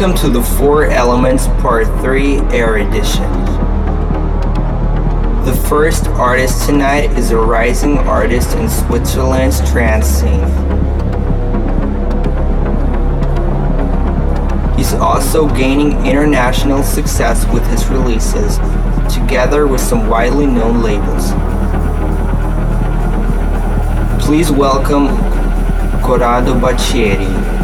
Welcome to the Four Elements Part 3 Air Edition. The first artist tonight is a rising artist in Switzerland's trance scene. He's also gaining international success with his releases, together with some widely known labels. Please welcome Corrado Baccieri.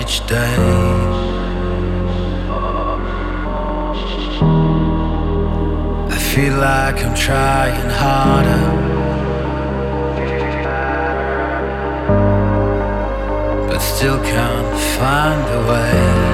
Each day. I feel like I'm trying harder. But still can't find a way.